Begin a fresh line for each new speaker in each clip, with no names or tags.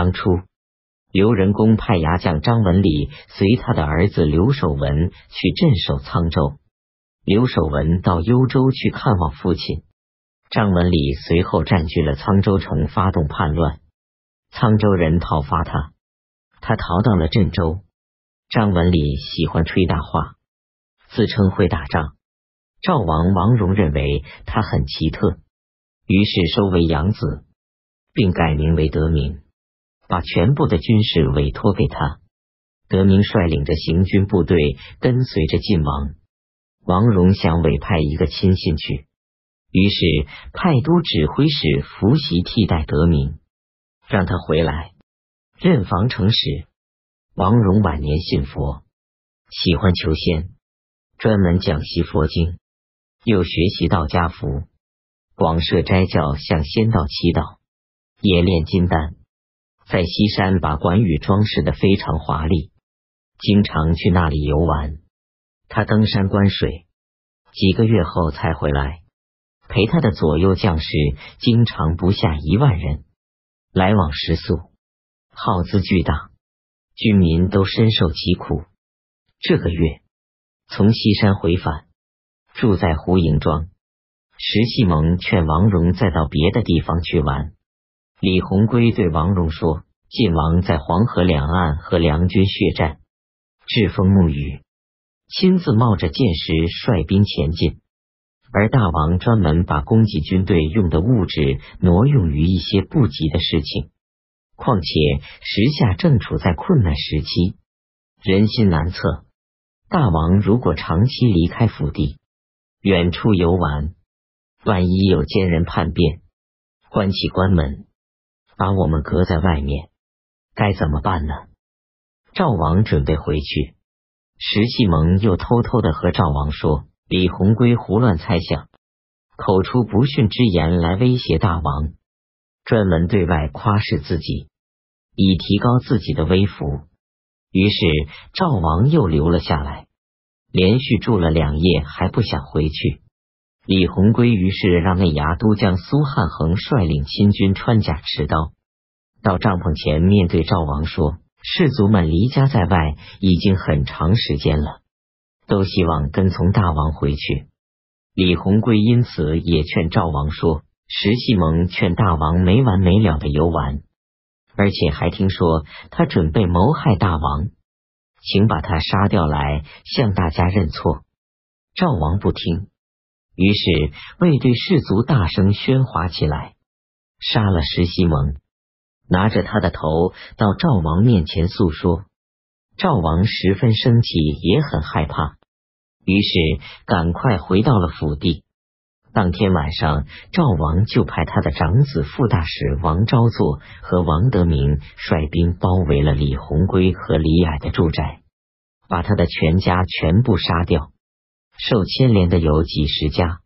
当初，刘仁恭派牙将张文礼随他的儿子刘守文去镇守沧州。刘守文到幽州去看望父亲，张文礼随后占据了沧州城，发动叛乱。沧州人讨伐他，他逃到了镇州。张文礼喜欢吹大话，自称会打仗。赵王王戎认为他很奇特，于是收为养子，并改名为德明，把全部的军事委托给他。德明率领着行军部队跟随着晋王。王戎想委派一个亲信去，于是派都指挥使伏袭替代德明，让他回来任防城使。王戎晚年信佛，喜欢求仙，专门讲习佛经，又学习道家符，广设斋教向仙道祈祷，也炼金丹，在西山把关羽装饰的非常华丽，经常去那里游玩。他登山观水，几个月后才回来。陪他的左右将士经常不下一万人，来往食宿，耗资巨大，军民都深受其苦。这个月从西山回返，住在胡营庄。石细蒙劝王荣再到别的地方去玩。李鸿规对王荣说：“晋王在黄河两岸和梁军血战，栉风沐雨。”亲自冒着箭石率兵前进，而大王专门把供给军队用的物质挪用于一些不急的事情。况且时下正处在困难时期，人心难测。大王如果长期离开府邸，远处游玩，万一有奸人叛变，关起关门把我们隔在外面，该怎么办呢？赵王准备回去。石细蒙又偷偷的和赵王说：“李鸿规胡乱猜想，口出不逊之言来威胁大王，专门对外夸示自己，以提高自己的威服。”于是赵王又留了下来，连续住了两夜，还不想回去。李鸿规于是让内牙都将苏汉衡率领亲军穿甲持刀，到帐篷前面对赵王说。士卒们离家在外已经很长时间了，都希望跟从大王回去。李鸿规因此也劝赵王说：“石细蒙劝大王没完没了的游玩，而且还听说他准备谋害大王，请把他杀掉来向大家认错。”赵王不听，于是卫队士卒大声喧哗起来，杀了石西蒙。拿着他的头到赵王面前诉说，赵王十分生气，也很害怕，于是赶快回到了府邸。当天晚上，赵王就派他的长子副大使王昭作和王德明率兵包围了李鸿规和李矮的住宅，把他的全家全部杀掉。受牵连的有几十家，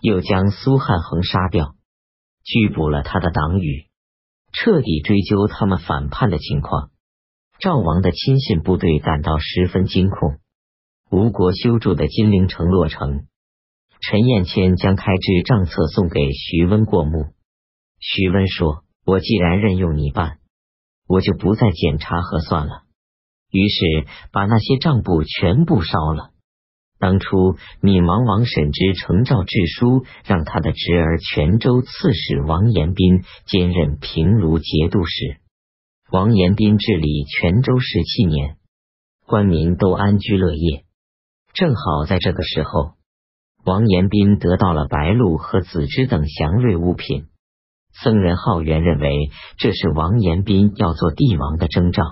又将苏汉衡杀掉，拘捕了他的党羽。彻底追究他们反叛的情况。赵王的亲信部队感到十分惊恐。吴国修筑的金陵城落成，陈彦谦将开支账册送给徐温过目。徐温说：“我既然任用你办，我就不再检查核算了。”于是把那些账簿全部烧了。当初闵王王审之呈诏致书，让他的侄儿泉州刺史王延斌兼任平卢节度使。王延斌治理泉州十七年，官民都安居乐业。正好在这个时候，王延斌得到了白鹿和紫芝等祥瑞物品。僧人浩元认为这是王延斌要做帝王的征兆。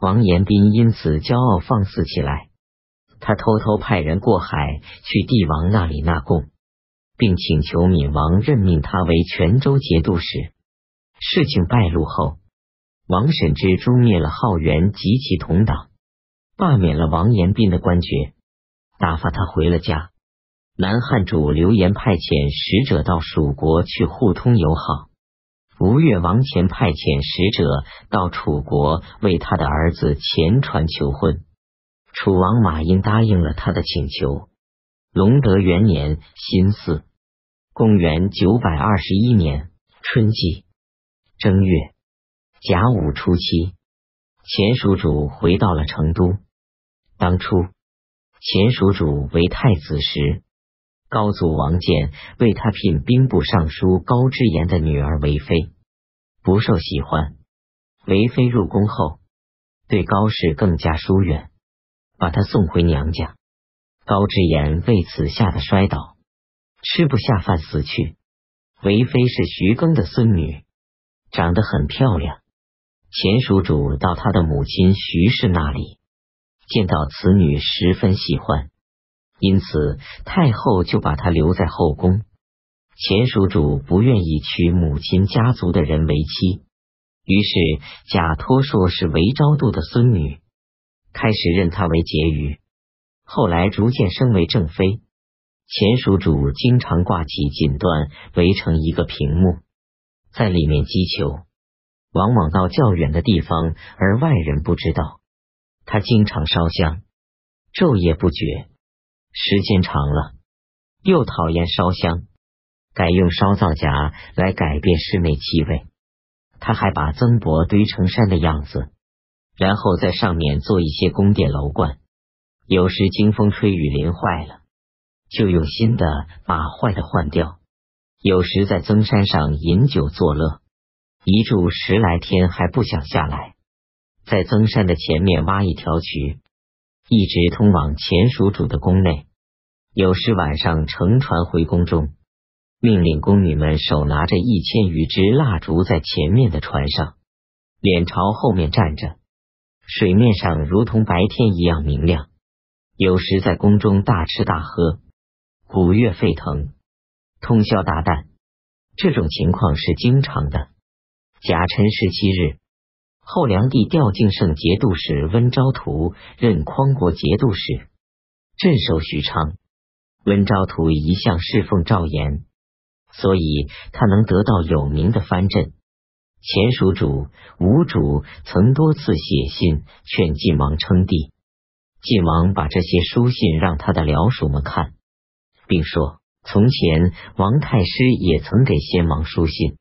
王延斌因此骄傲放肆起来。他偷偷派人过海去帝王那里纳贡，并请求闵王任命他为泉州节度使。事情败露后，王审知诛灭了浩元及其同党，罢免了王延斌的官爵，打发他回了家。南汉主刘延派遣使者到蜀国去互通友好，吴越王前派遣使者到楚国为他的儿子钱传求婚。楚王马殷答应了他的请求。隆德元年辛巳，公元九百二十一年春季正月，甲午初期，前蜀主回到了成都。当初，前蜀主为太子时，高祖王建为他聘兵部尚书高知言的女儿为妃，不受喜欢。为妃入宫后，对高氏更加疏远，把她送回娘家。高之言为此吓得摔倒，吃不下饭死去。为妃是徐庚的孙女，长得很漂亮。前蜀主到他的母亲徐氏那里，见到此女十分喜欢，因此太后就把她留在后宫。前蜀主不愿意娶母亲家族的人为妻，于是假托说是韦昭度的孙女，开始认她为婕妤。后来逐渐升为正妃。前蜀主经常挂起锦缎，围成一个屏幕，在里面击球，往往到较远的地方，而外人不知道。他经常烧香，昼夜不绝，时间长了，又讨厌烧香，改用烧皂荚来改变室内气味。他还把曾伯堆成山的样子，然后在上面做一些宫殿楼观。有时经风吹雨淋坏了，就用新的把坏的换掉。有时在增山上饮酒作乐，一住十来天还不想下来。在曾山的前面挖一条渠，一直通往前蜀主的宫内。有时晚上乘船回宫中，命令宫女们手拿着一千余支蜡烛在前面的船上，脸朝后面站着，水面上如同白天一样明亮。有时在宫中大吃大喝，鼓乐沸腾，通宵达旦。这种情况是经常的。甲辰十七日，后梁帝调敬圣节度使温昭图任匡国节度使，镇守许昌。温昭图一向侍奉赵岩，所以他能得到有名的藩镇。前蜀主、吴主曾多次写信劝晋王称帝。晋王把这些书信让他的僚属们看，并说：“从前王太师也曾给先王书信，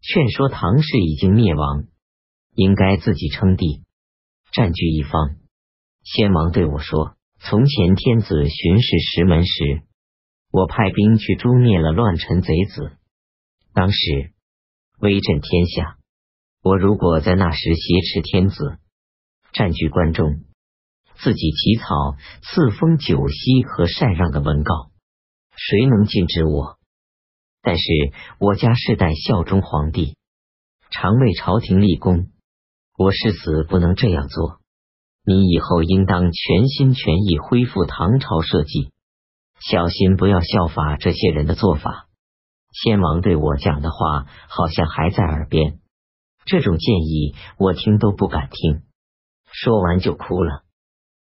劝说唐氏已经灭亡，应该自己称帝，占据一方。先王对我说：‘从前天子巡视石门时，我派兵去诛灭了乱臣贼子，当时威震天下。我如果在那时挟持天子，占据关中。’”自己起草赐封九锡和禅让的文告，谁能禁止我？但是我家世代效忠皇帝，常为朝廷立功，我誓死不能这样做。你以后应当全心全意恢复唐朝社稷，小心不要效法这些人的做法。先王对我讲的话，好像还在耳边，这种建议我听都不敢听。说完就哭了。